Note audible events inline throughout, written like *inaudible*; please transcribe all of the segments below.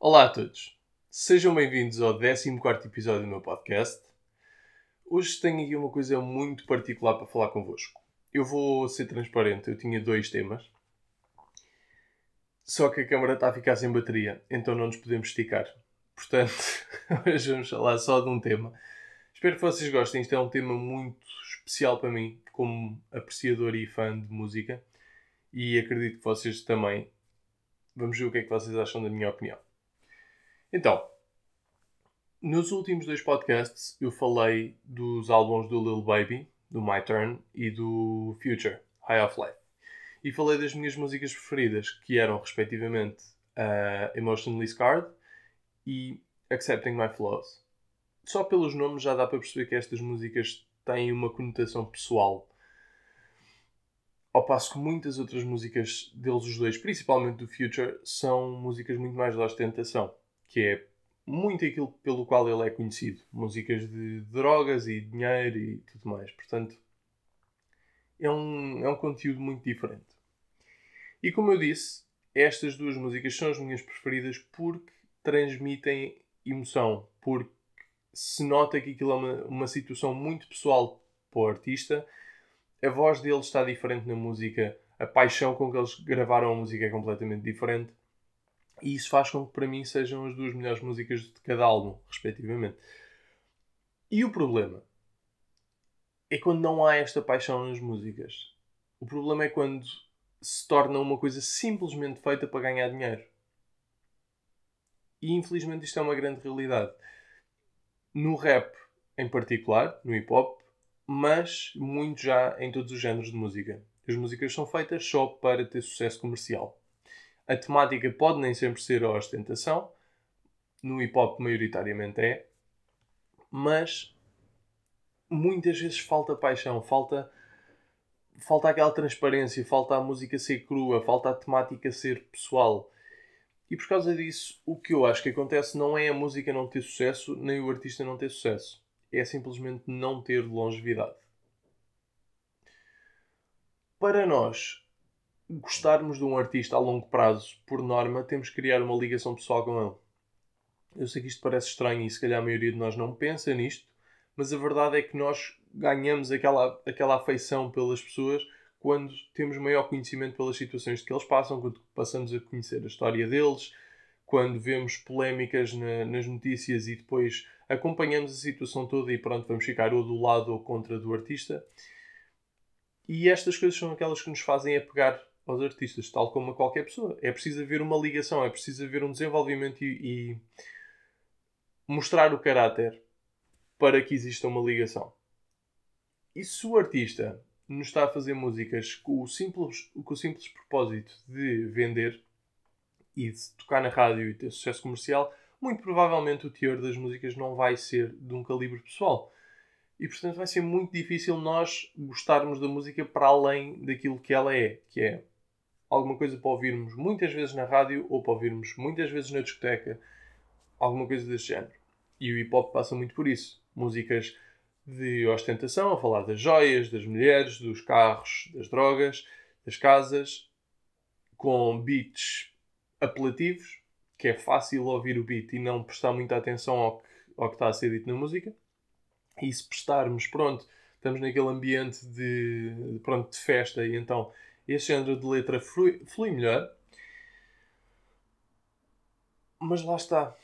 Olá a todos, sejam bem-vindos ao 14 episódio do meu podcast. Hoje tenho aqui uma coisa muito particular para falar convosco. Eu vou ser transparente, eu tinha dois temas, só que a câmara está a ficar sem bateria, então não nos podemos esticar. Portanto, *laughs* hoje vamos falar só de um tema. Espero que vocês gostem, isto é um tema muito especial para mim, como apreciador e fã de música, e acredito que vocês também. Vamos ver o que é que vocês acham da minha opinião. Então, nos últimos dois podcasts eu falei dos álbuns do Lil Baby, do My Turn e do Future, High of Life. E falei das minhas músicas preferidas, que eram respectivamente uh, Emotionally Scarred e Accepting My Flaws. Só pelos nomes já dá para perceber que estas músicas têm uma conotação pessoal. Ao passo que muitas outras músicas deles, os dois, principalmente do Future, são músicas muito mais de ostentação que é muito aquilo pelo qual ele é conhecido. Músicas de drogas e dinheiro e tudo mais. Portanto, é um, é um conteúdo muito diferente. E como eu disse, estas duas músicas são as minhas preferidas porque transmitem emoção, porque se nota que aquilo é uma, uma situação muito pessoal para o artista, a voz dele está diferente na música, a paixão com que eles gravaram a música é completamente diferente. E isso faz com que para mim sejam as duas melhores músicas de cada álbum, respectivamente. E o problema é quando não há esta paixão nas músicas. O problema é quando se torna uma coisa simplesmente feita para ganhar dinheiro. E infelizmente isto é uma grande realidade. No rap em particular, no hip hop, mas muito já em todos os géneros de música. As músicas são feitas só para ter sucesso comercial. A temática pode nem sempre ser a ostentação, no hip hop maioritariamente é, mas muitas vezes falta paixão, falta falta aquela transparência, falta a música ser crua, falta a temática ser pessoal. E por causa disso, o que eu acho que acontece não é a música não ter sucesso, nem o artista não ter sucesso. É simplesmente não ter longevidade. Para nós gostarmos de um artista a longo prazo, por norma, temos que criar uma ligação pessoal com ele. Eu sei que isto parece estranho e se calhar a maioria de nós não pensa nisto, mas a verdade é que nós ganhamos aquela, aquela afeição pelas pessoas quando temos maior conhecimento pelas situações que eles passam, quando passamos a conhecer a história deles, quando vemos polémicas na, nas notícias e depois acompanhamos a situação toda e pronto, vamos ficar ou do lado ou contra do artista. E estas coisas são aquelas que nos fazem apegar aos artistas, tal como a qualquer pessoa. É preciso haver uma ligação, é preciso haver um desenvolvimento e, e mostrar o caráter para que exista uma ligação. E se o artista nos está a fazer músicas com o simples, com o simples propósito de vender e de tocar na rádio e ter sucesso comercial, muito provavelmente o teor das músicas não vai ser de um calibre pessoal. E portanto vai ser muito difícil nós gostarmos da música para além daquilo que ela é, que é alguma coisa para ouvirmos muitas vezes na rádio ou para ouvirmos muitas vezes na discoteca, alguma coisa desse género. E o hip hop passa muito por isso. Músicas de ostentação, a falar das joias, das mulheres, dos carros, das drogas, das casas, com beats apelativos, que é fácil ouvir o beat e não prestar muita atenção ao que, ao que está a ser dito na música. E se prestarmos, pronto, estamos naquele ambiente de, pronto, de festa e então este género de letra flui, flui melhor. Mas lá está.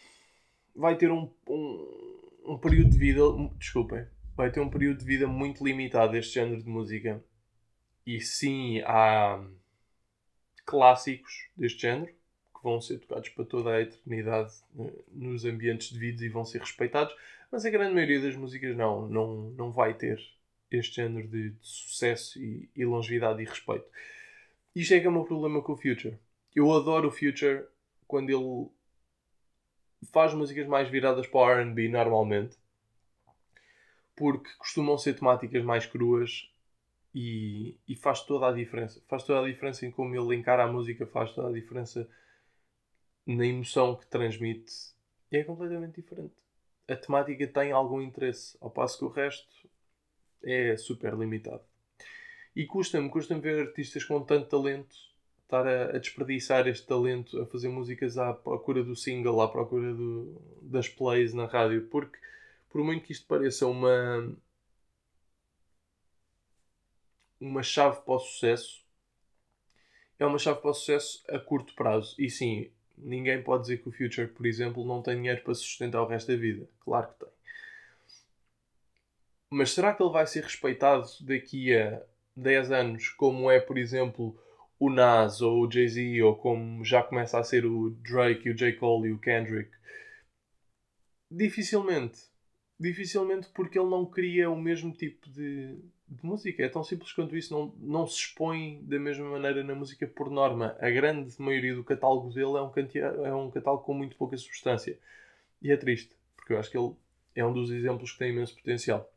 Vai ter um, um, um período de vida. Desculpem. Vai ter um período de vida muito limitado este género de música. E sim, há clássicos deste género que vão ser tocados para toda a eternidade eh, nos ambientes devidos e vão ser respeitados, mas a grande maioria das músicas não, não, não vai ter este género de, de sucesso e, e, longevidade e respeito. É que é o meu problema com o Future. Eu adoro o Future quando ele faz músicas mais viradas para RB normalmente, porque costumam ser temáticas mais cruas e, e, faz toda a diferença. Faz toda a diferença em como ele encara a música, faz toda a diferença na emoção que transmite. E é completamente diferente. A temática tem algum interesse, ao passo que o resto é super limitado. E custa-me, custa-me ver artistas com tanto talento estar a, a, desperdiçar este talento a fazer músicas à procura do single, à procura do, das plays na rádio, porque por muito que isto pareça uma uma chave para o sucesso, é uma chave para o sucesso a curto prazo. E sim, ninguém pode dizer que o Future, por exemplo, não tem dinheiro para sustentar o resto da vida. Claro que tem. Mas será que ele vai ser respeitado daqui a 10 anos, como é, por exemplo, o Nas ou o Jay-Z, ou como já começa a ser o Drake, o J. Cole e o Kendrick? Dificilmente. Dificilmente porque ele não cria o mesmo tipo de, de música. É tão simples quanto isso. Não, não se expõe da mesma maneira na música por norma. A grande maioria do catálogo dele é um, é um catálogo com muito pouca substância. E é triste, porque eu acho que ele é um dos exemplos que tem imenso potencial.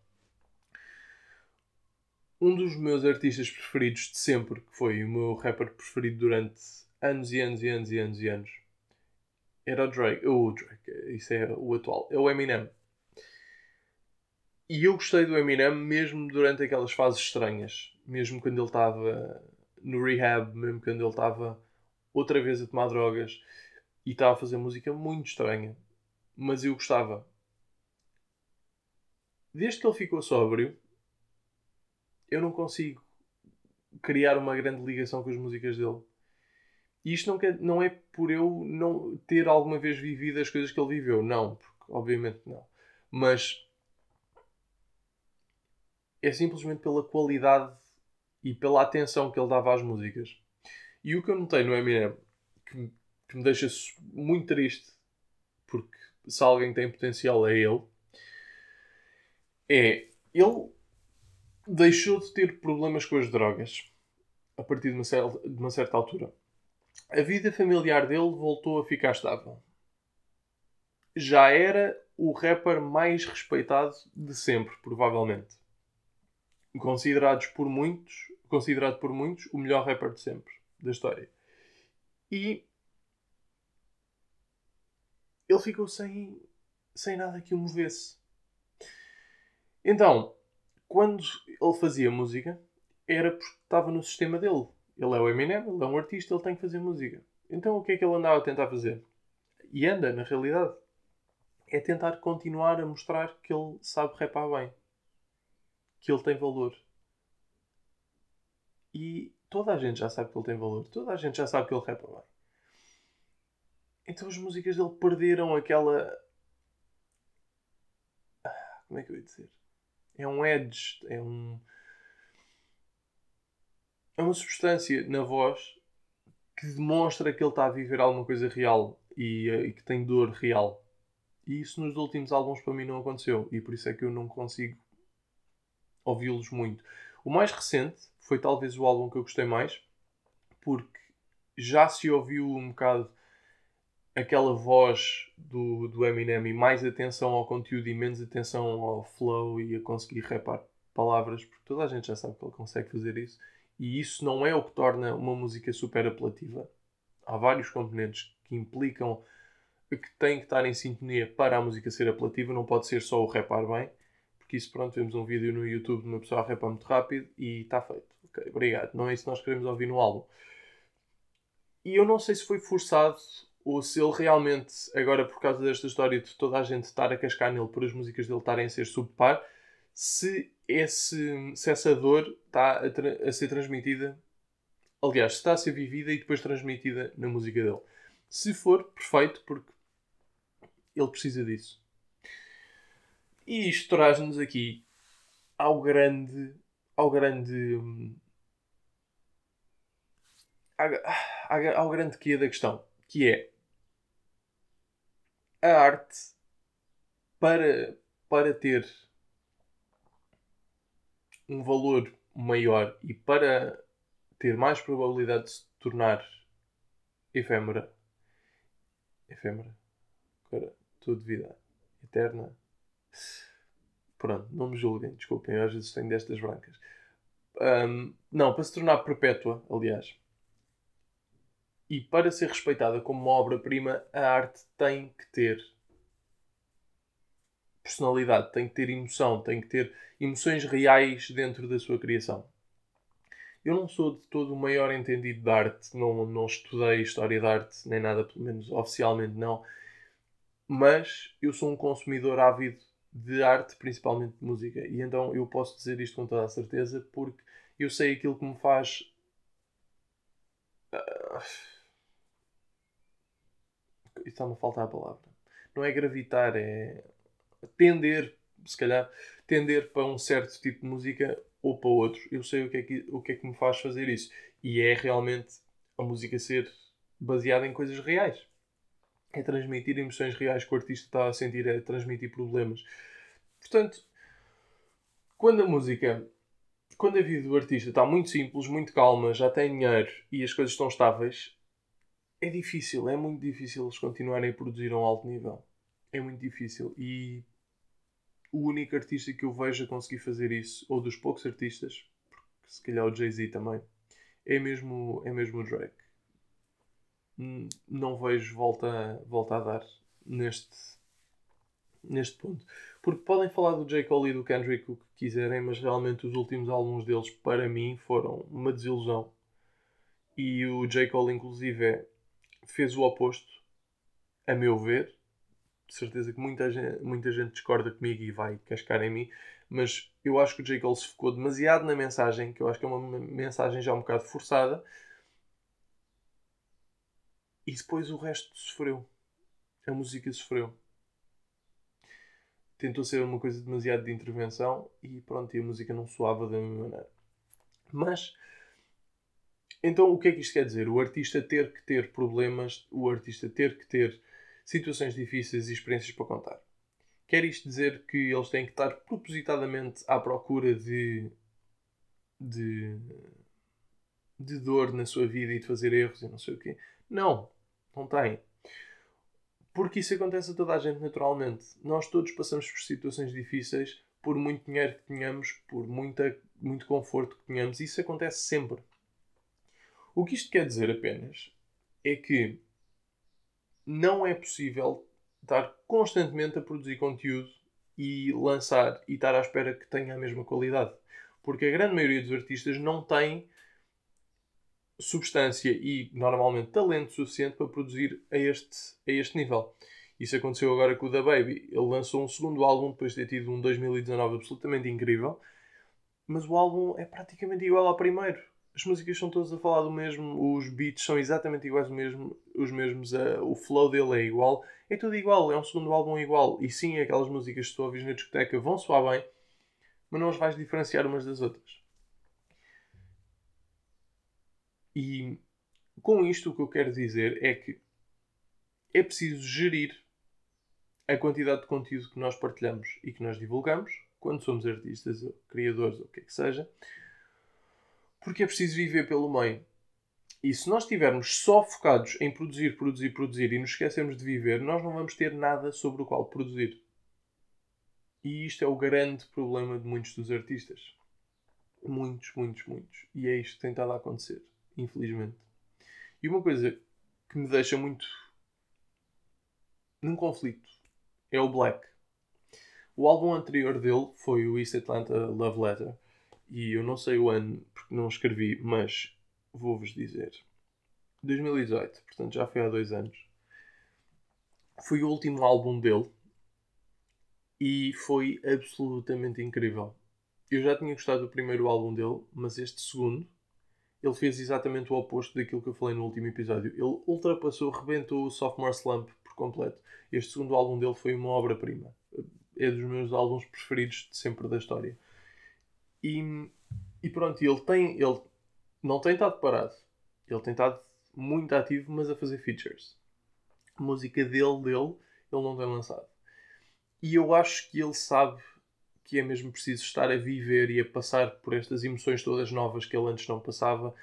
Um dos meus artistas preferidos de sempre, que foi o meu rapper preferido durante anos e anos e anos e anos e anos, era o Drake. O Drake, isso é o atual. É o Eminem. E eu gostei do Eminem mesmo durante aquelas fases estranhas. Mesmo quando ele estava no rehab, mesmo quando ele estava outra vez a tomar drogas e estava a fazer música muito estranha. Mas eu gostava. Desde que ele ficou sóbrio, eu não consigo criar uma grande ligação com as músicas dele. E isto não, quer, não é por eu não ter alguma vez vivido as coisas que ele viveu. Não, porque obviamente não. Mas é simplesmente pela qualidade e pela atenção que ele dava às músicas. E o que eu notei no Eminem, que, que me deixa muito triste, porque se alguém tem potencial é ele, é ele deixou de ter problemas com as drogas a partir de uma, certa, de uma certa altura. A vida familiar dele voltou a ficar estável. Já era o rapper mais respeitado de sempre, provavelmente considerados por muitos, considerado por muitos o melhor rapper de sempre da história. E ele ficou sem, sem nada que o movesse. Então, quando ele fazia música, era porque estava no sistema dele. Ele é o Eminem, ele é um artista, ele tem que fazer música. Então o que é que ele andava a tentar fazer? E anda, na realidade. É tentar continuar a mostrar que ele sabe rapar bem que ele tem valor. E toda a gente já sabe que ele tem valor. Toda a gente já sabe que ele rapa bem. Então as músicas dele perderam aquela. Ah, como é que eu ia dizer? É um edge, é um. É uma substância na voz que demonstra que ele está a viver alguma coisa real e, e que tem dor real. E isso nos últimos álbuns para mim não aconteceu. E por isso é que eu não consigo ouvi-los muito. O mais recente foi talvez o álbum que eu gostei mais, porque já se ouviu um bocado aquela voz do, do Eminem e mais atenção ao conteúdo e menos atenção ao flow e a conseguir rapar palavras, porque toda a gente já sabe que ele consegue fazer isso. E isso não é o que torna uma música super apelativa. Há vários componentes que implicam que tem que estar em sintonia para a música ser apelativa, não pode ser só o rapar bem porque isso, pronto, vemos um vídeo no YouTube de uma pessoa a rapar muito rápido e está feito. Ok, obrigado. Não é isso que nós queremos ouvir no álbum. E eu não sei se foi forçado ou se ele realmente, agora por causa desta história de toda a gente estar a cascar nele por as músicas dele estarem a ser subpar, se, esse, se essa dor está a, a ser transmitida, aliás, se está a ser vivida e depois transmitida na música dele. Se for, perfeito, porque ele precisa disso. E isto traz-nos aqui ao grande. ao grande. ao grande que da questão, que é a arte para, para ter um valor maior e para ter mais probabilidade de se tornar efêmera. Efêmera? Agora, de vida eterna. Pronto, não me julguem, desculpem, às vezes tenho destas brancas. Um, não, para se tornar perpétua, aliás. E para ser respeitada como obra-prima, a arte tem que ter personalidade, tem que ter emoção, tem que ter emoções reais dentro da sua criação. eu não sou de todo o maior entendido de arte, não, não estudei história de arte, nem nada, pelo menos oficialmente não, mas eu sou um consumidor ávido de arte, principalmente de música, e então eu posso dizer isto com toda a certeza porque eu sei aquilo que me faz. Uh... Está-me a faltar a palavra. Não é gravitar, é tender, se calhar, tender para um certo tipo de música ou para outro. Eu sei o que é que, o que, é que me faz fazer isso. E é realmente a música ser baseada em coisas reais. É transmitir emoções reais que o artista está a sentir, é transmitir problemas. Portanto, quando a música, quando a vida do artista está muito simples, muito calma, já tem dinheiro e as coisas estão estáveis, é difícil, é muito difícil eles continuarem a produzir a um alto nível. É muito difícil. E o único artista que eu vejo a conseguir fazer isso, ou dos poucos artistas, porque se calhar o Jay-Z também, é mesmo, é mesmo o Drake. Não vejo volta, volta a dar neste, neste ponto. Porque podem falar do J. Cole e do Kendrick o que quiserem, mas realmente os últimos álbuns deles, para mim, foram uma desilusão. E o J. Cole, inclusive, fez o oposto, a meu ver de certeza que muita gente, muita gente discorda comigo e vai cascar em mim, mas eu acho que o J. Cole se focou demasiado na mensagem, que eu acho que é uma mensagem já um bocado forçada, e depois o resto sofreu. A música sofreu. Tentou ser uma coisa demasiado de intervenção e pronto, e a música não soava da mesma maneira. Mas, então o que é que isto quer dizer? O artista ter que ter problemas, o artista ter que ter situações difíceis e experiências para contar. Quer isto dizer que eles têm que estar propositadamente à procura de, de, de dor na sua vida e de fazer erros e não sei o quê? Não, não tem. Porque isso acontece a toda a gente naturalmente. Nós todos passamos por situações difíceis, por muito dinheiro que tenhamos, por muita, muito conforto que tenhamos. Isso acontece sempre. O que isto quer dizer apenas é que não é possível estar constantemente a produzir conteúdo e lançar e estar à espera que tenha a mesma qualidade. Porque a grande maioria dos artistas não tem substância e normalmente talento suficiente para produzir a este, a este nível. Isso aconteceu agora com o Da Baby. Ele lançou um segundo álbum depois de ter tido um 2019 absolutamente incrível, mas o álbum é praticamente igual ao primeiro as músicas são todas a falar do mesmo, os beats são exatamente iguais, mesmo, os mesmos, uh, o flow dele é igual, é tudo igual, é um segundo álbum igual. E sim, aquelas músicas que tu ouves na discoteca vão soar bem, mas não as vais diferenciar umas das outras. E com isto o que eu quero dizer é que é preciso gerir a quantidade de conteúdo que nós partilhamos e que nós divulgamos quando somos artistas ou criadores ou o que é que seja porque é preciso viver pelo meio. E se nós estivermos só focados em produzir, produzir, produzir e nos esquecermos de viver, nós não vamos ter nada sobre o qual produzir. E isto é o grande problema de muitos dos artistas. Muitos, muitos, muitos. E é isto que tem estado a acontecer, infelizmente. E uma coisa que me deixa muito num conflito é o Black. O álbum anterior dele foi o East Atlanta Love Letter e eu não sei o ano porque não escrevi, mas vou-vos dizer. 2018, portanto já foi há dois anos. Foi o último álbum dele e foi absolutamente incrível. Eu já tinha gostado do primeiro álbum dele, mas este segundo ele fez exatamente o oposto daquilo que eu falei no último episódio. Ele ultrapassou, rebentou o Sophomore Slump por completo. Este segundo álbum dele foi uma obra-prima. É dos meus álbuns preferidos de sempre da história. E, e pronto, ele tem. Ele não tem estado parado. Ele tem estado muito ativo, mas a fazer features. A música dele, dele, ele não tem lançado. E eu acho que ele sabe que é mesmo preciso estar a viver e a passar por estas emoções todas novas que ele antes não passava.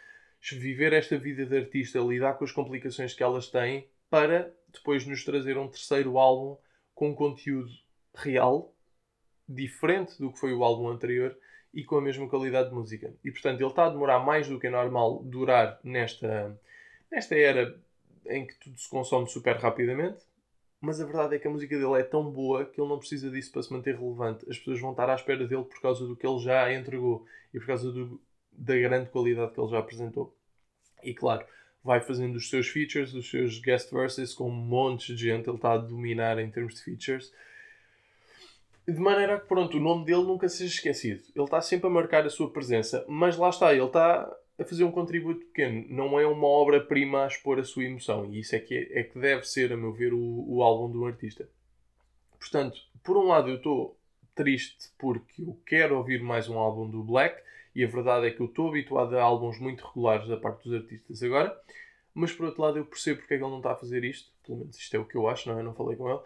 Viver esta vida de artista, lidar com as complicações que elas têm, para depois nos trazer um terceiro álbum com conteúdo real, diferente do que foi o álbum anterior, e com a mesma qualidade de música. E portanto ele está a demorar mais do que é normal durar nesta, nesta era em que tudo se consome super rapidamente. Mas a verdade é que a música dele é tão boa que ele não precisa disso para se manter relevante. As pessoas vão estar à espera dele por causa do que ele já entregou e por causa do, da grande qualidade que ele já apresentou. E claro, vai fazendo os seus features, os seus guest verses com um monte de gente, ele está a dominar em termos de features. De maneira que, pronto, o nome dele nunca seja esquecido. Ele está sempre a marcar a sua presença, mas lá está, ele está a fazer um contributo pequeno. Não é uma obra-prima a expor a sua emoção. E isso é que, é, é que deve ser, a meu ver, o, o álbum do artista. Portanto, por um lado, eu estou triste porque eu quero ouvir mais um álbum do Black e a verdade é que eu estou habituado a álbuns muito regulares da parte dos artistas agora, mas por outro lado eu percebo porque é que ele não está a fazer isto, pelo menos isto é o que eu acho, não é? Eu não falei com ele.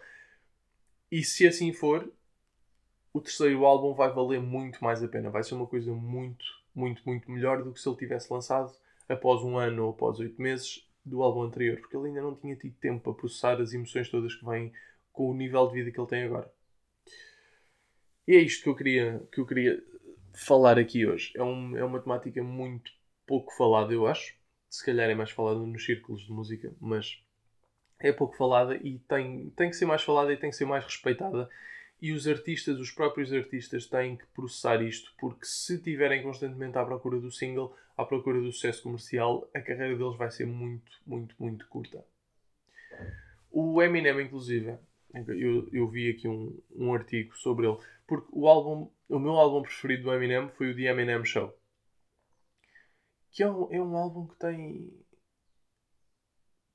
E se assim for, o terceiro álbum vai valer muito mais a pena, vai ser uma coisa muito, muito, muito melhor do que se ele tivesse lançado após um ano ou após oito meses do álbum anterior, porque ele ainda não tinha tido tempo para processar as emoções todas que vêm com o nível de vida que ele tem agora. E é isto que eu queria, que eu queria falar aqui hoje. É, um, é uma temática muito pouco falada, eu acho. Se calhar é mais falada nos círculos de música, mas é pouco falada e tem, tem que ser mais falada e tem que ser mais respeitada. E os artistas, os próprios artistas, têm que processar isto, porque se estiverem constantemente à procura do single, à procura do sucesso comercial, a carreira deles vai ser muito, muito, muito curta. O Eminem, inclusive, eu, eu vi aqui um, um artigo sobre ele, porque o álbum, o meu álbum preferido do Eminem foi o The Eminem Show. Que é um, é um álbum que tem.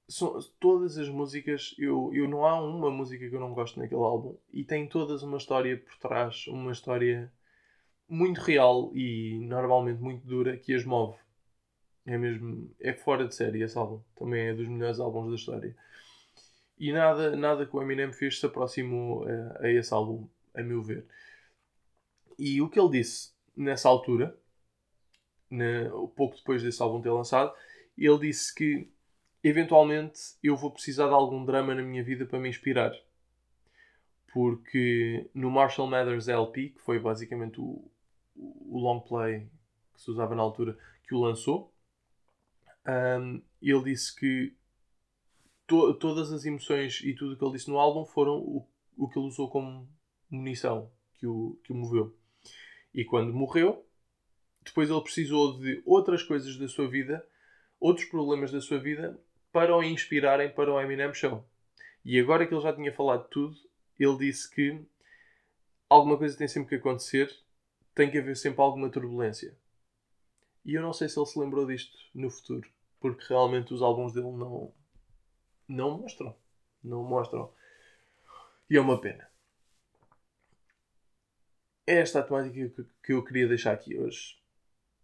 São, todas as músicas, eu, eu não há uma música que eu não gosto naquele álbum. E tem todas uma história por trás, uma história muito real e normalmente muito dura que as move. É mesmo. É fora de série esse álbum. Também é dos melhores álbuns da história. E nada, nada que o Eminem fez se aproximou a, a esse álbum, a meu ver. E o que ele disse nessa altura, na, pouco depois desse álbum ter lançado, ele disse que eventualmente eu vou precisar de algum drama na minha vida para me inspirar. Porque no Marshall Mathers LP, que foi basicamente o, o long play que se usava na altura, que o lançou, um, ele disse que to, todas as emoções e tudo o que ele disse no álbum foram o, o que ele usou como munição que o, que o moveu. E quando morreu, depois ele precisou de outras coisas da sua vida, outros problemas da sua vida, para o inspirarem para o Eminem Show. E agora que ele já tinha falado tudo, ele disse que alguma coisa tem sempre que acontecer, tem que haver sempre alguma turbulência. E eu não sei se ele se lembrou disto no futuro, porque realmente os álbuns dele não, não mostram. Não mostram. E é uma pena. É esta a temática que eu queria deixar aqui hoje.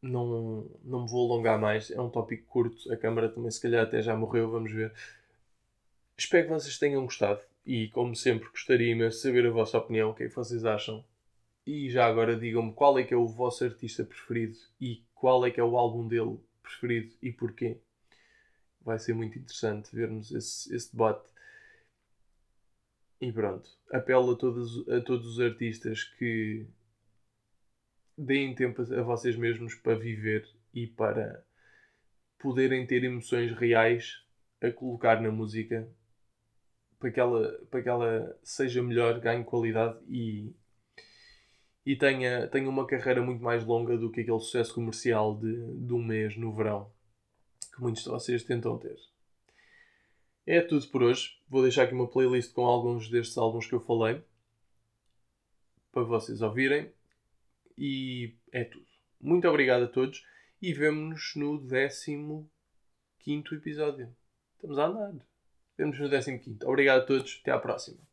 Não, não me vou alongar mais. É um tópico curto. A câmara também, se calhar, até já morreu. Vamos ver. Espero que vocês tenham gostado. E, como sempre, gostaria imenso de saber a vossa opinião. O que é que vocês acham? E já agora digam-me qual é que é o vosso artista preferido e qual é que é o álbum dele preferido e porquê vai ser muito interessante vermos esse, esse debate. E pronto, apelo a todos, a todos os artistas que deem tempo a vocês mesmos para viver e para poderem ter emoções reais a colocar na música para que ela, para que ela seja melhor, ganhe qualidade e, e tenha, tenha uma carreira muito mais longa do que aquele sucesso comercial de, de um mês no verão que muitos de vocês tentam ter. É tudo por hoje. Vou deixar aqui uma playlist com alguns destes álbuns que eu falei para vocês ouvirem. E é tudo. Muito obrigado a todos e vemo-nos no 15 episódio. Estamos a andar. Vemo-nos no 15. Obrigado a todos. Até à próxima.